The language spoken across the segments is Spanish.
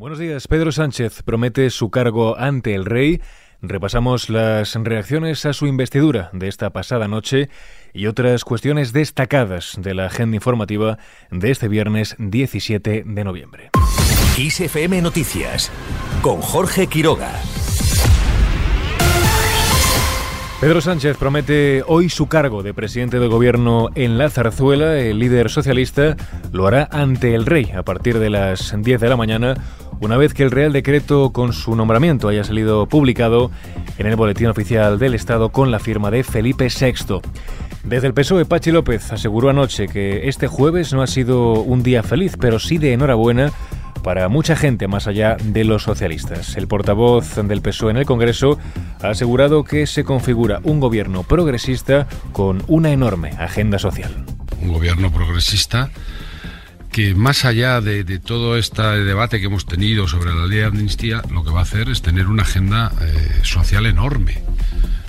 Buenos días. Pedro Sánchez promete su cargo ante el rey. Repasamos las reacciones a su investidura de esta pasada noche y otras cuestiones destacadas de la agenda informativa de este viernes 17 de noviembre. ISFM Noticias con Jorge Quiroga. Pedro Sánchez promete hoy su cargo de presidente del gobierno en la zarzuela. El líder socialista lo hará ante el rey a partir de las 10 de la mañana, una vez que el Real Decreto con su nombramiento haya salido publicado en el Boletín Oficial del Estado con la firma de Felipe VI. Desde el PSOE, Pachi López aseguró anoche que este jueves no ha sido un día feliz, pero sí de enhorabuena para mucha gente más allá de los socialistas. El portavoz del PSOE en el Congreso ha asegurado que se configura un gobierno progresista con una enorme agenda social. Un gobierno progresista que más allá de, todo este debate que hemos tenido sobre la ley de amnistía, lo que va a hacer es tener una agenda eh, social enorme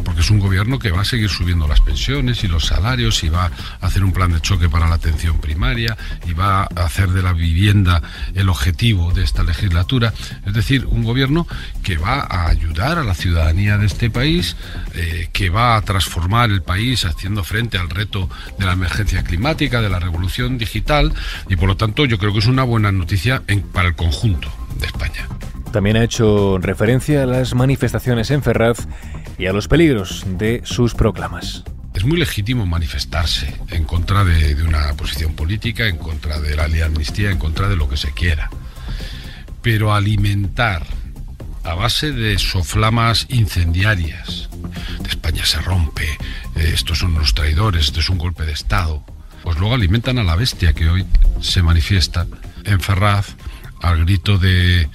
porque es un gobierno que va a seguir subiendo las pensiones y los salarios y va a hacer un plan de choque para la atención primaria y va a hacer de la vivienda el objetivo de esta legislatura. Es decir, un gobierno que va a ayudar a la ciudadanía de este país, eh, que va a transformar el país haciendo frente al reto de la emergencia climática, de la revolución digital y por lo tanto yo creo que es una buena noticia para el conjunto de España. También ha hecho referencia a las manifestaciones en Ferraz y a los peligros de sus proclamas. Es muy legítimo manifestarse en contra de, una posición política, en contra de la ley de amnistía, en contra de lo que se quiera. Pero alimentar a base de soflamas incendiarias, de España se rompe, eh, estos son los traidores, esto es un golpe de Estado, pues luego alimentan a la bestia que hoy se manifiesta en Ferraz al grito de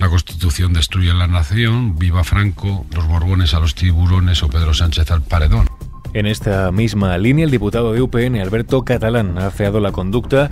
la Constitución destruye la nación, viva Franco, los Borbones a los tiburones o Pedro Sánchez al paredón. En esta misma línea, el diputado de UPN, Alberto Catalán, ha afeado la conducta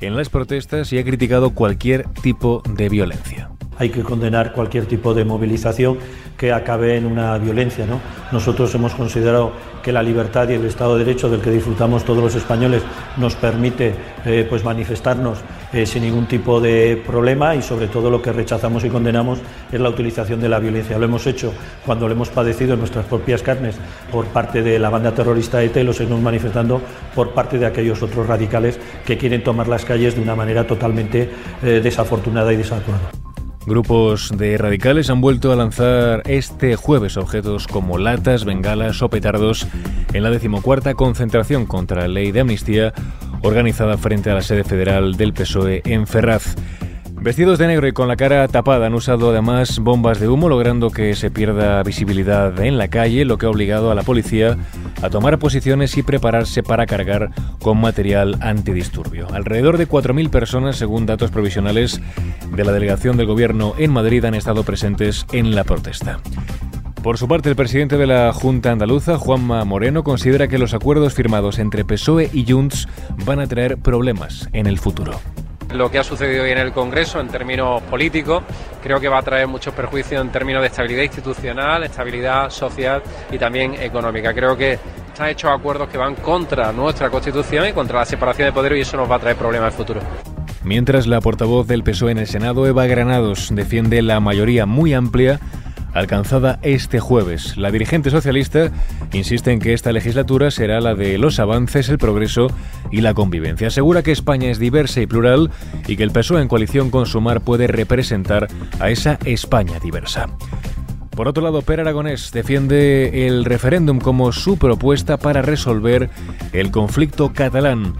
en las protestas y ha criticado cualquier tipo de violencia. Hay que condenar cualquier tipo de movilización que acabe en una violencia. ¿no? Nosotros hemos considerado que la libertad y el Estado de Derecho del que disfrutamos todos los españoles nos permite eh, pues manifestarnos eh, sin ningún tipo de problema y sobre todo lo que rechazamos y condenamos es la utilización de la violencia. Lo hemos hecho cuando lo hemos padecido en nuestras propias carnes por parte de la banda terrorista ETA y lo seguimos manifestando por parte de aquellos otros radicales que quieren tomar las calles de una manera totalmente eh, desafortunada y desacuerda. Grupos de radicales han vuelto a lanzar este jueves objetos como latas, bengalas o petardos en la decimocuarta concentración contra la ley de amnistía organizada frente a la sede federal del PSOE en Ferraz. Vestidos de negro y con la cara tapada han usado además bombas de humo logrando que se pierda visibilidad en la calle, lo que ha obligado a la policía a tomar posiciones y prepararse para cargar con material antidisturbio. Alrededor de 4.000 personas, según datos provisionales de la delegación del gobierno en Madrid, han estado presentes en la protesta. Por su parte, el presidente de la Junta Andaluza, Juanma Moreno, considera que los acuerdos firmados entre PSOE y Junts van a traer problemas en el futuro lo que ha sucedido hoy en el Congreso en términos políticos. Creo que va a traer muchos perjuicios en términos de estabilidad institucional, estabilidad social y también económica. Creo que están hechos acuerdos que van contra nuestra Constitución y contra la separación de poderes y eso nos va a traer problemas en el futuro. Mientras la portavoz del PSOE en el Senado, Eva Granados, defiende la mayoría muy amplia alcanzada este jueves. La dirigente socialista insiste en que esta legislatura será la de los avances, el progreso y la convivencia. Asegura que España es diversa y plural y que el PSOE en coalición con Sumar puede representar a esa España diversa. Por otro lado, Per Aragonés defiende el referéndum como su propuesta para resolver el conflicto catalán.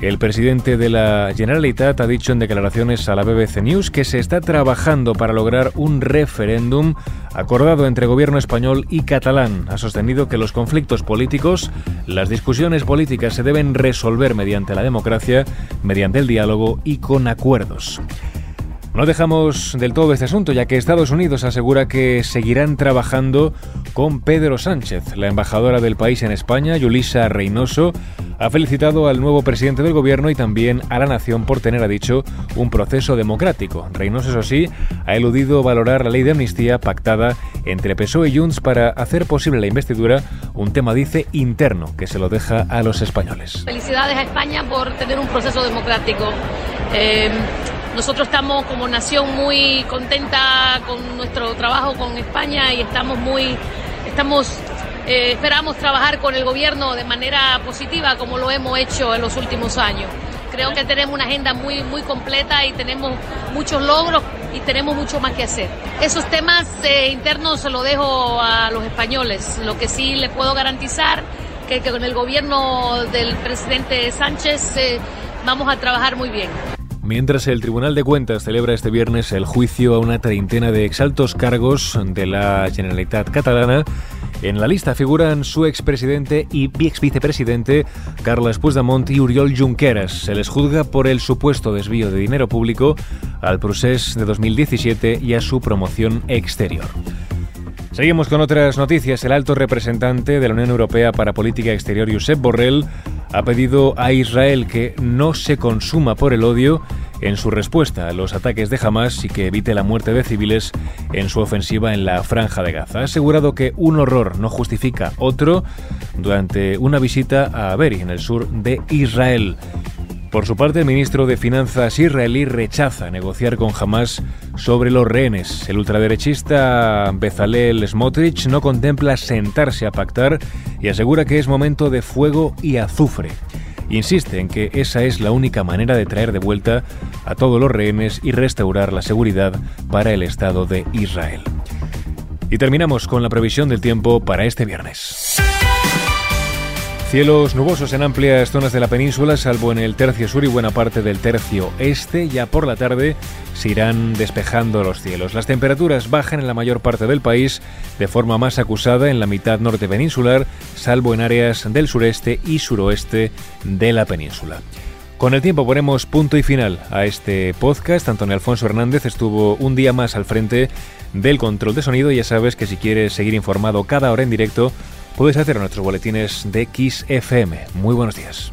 El presidente de la Generalitat ha dicho en declaraciones a la BBC News que se está trabajando para lograr un referéndum acordado entre gobierno español y catalán. Ha sostenido que los conflictos políticos, las discusiones políticas se deben resolver mediante la democracia, mediante el diálogo y con acuerdos. No dejamos del todo este asunto, ya que Estados Unidos asegura que seguirán trabajando con Pedro Sánchez. La embajadora del país en España, Yulisa Reynoso, ha felicitado al nuevo presidente del gobierno y también a la nación por tener, ha dicho, un proceso democrático. Reynoso, eso sí, ha eludido valorar la ley de amnistía pactada entre PSOE y Junts para hacer posible la investidura, un tema, dice, interno, que se lo deja a los españoles. Felicidades a España por tener un proceso democrático. Eh, Nosotros estamos como nación muy contenta con nuestro trabajo con España y estamos muy, estamos, eh, esperamos trabajar con el gobierno de manera positiva como lo hemos hecho en los últimos años. Creo que tenemos una agenda muy, muy completa y tenemos muchos logros y tenemos mucho más que hacer. Esos temas eh, internos se los dejo a los españoles. Lo que sí les puedo garantizar que, que con el gobierno del presidente Sánchez eh, vamos a trabajar muy bien. Mientras el Tribunal de Cuentas celebra este viernes el juicio a una treintena de exaltos cargos de la Generalitat catalana, en la lista figuran su expresidente y ex vicepresidente Carles Puigdemont y Uriol Junqueras. Se les juzga por el supuesto desvío de dinero público al proceso de 2017 y a su promoción exterior. Seguimos con otras noticias. El alto representante de la Unión Europea para Política Exterior, Josep Borrell, ha pedido a Israel que no se consuma por el odio en su respuesta a los ataques de Hamas y que evite la muerte de civiles en su ofensiva en la franja de Gaza. Ha asegurado que un horror no justifica otro durante una visita a Beri, en el sur de Israel. Por su parte, el ministro de Finanzas israelí rechaza negociar con Hamas sobre los rehenes. El ultraderechista Bezalel Smotrich no contempla sentarse a pactar y asegura que es momento de fuego y azufre. Insiste en que esa es la única manera de traer de vuelta a todos los rehenes y restaurar la seguridad para el Estado de Israel. Y terminamos con la previsión del tiempo para este viernes. Cielos nubosos en amplias zonas de la península, salvo en el tercio sur y buena parte del tercio este. Ya por la tarde se irán despejando los cielos. Las temperaturas bajan en la mayor parte del país de forma más acusada en la mitad norte peninsular, salvo en áreas del sureste y suroeste de la península. Con el tiempo ponemos punto y final a este podcast. Antonio Alfonso Hernández estuvo un día más al frente del control de sonido. Ya sabes que si quieres seguir informado cada hora en directo, puedes hacer nuestros boletines de XFM. Muy buenos días.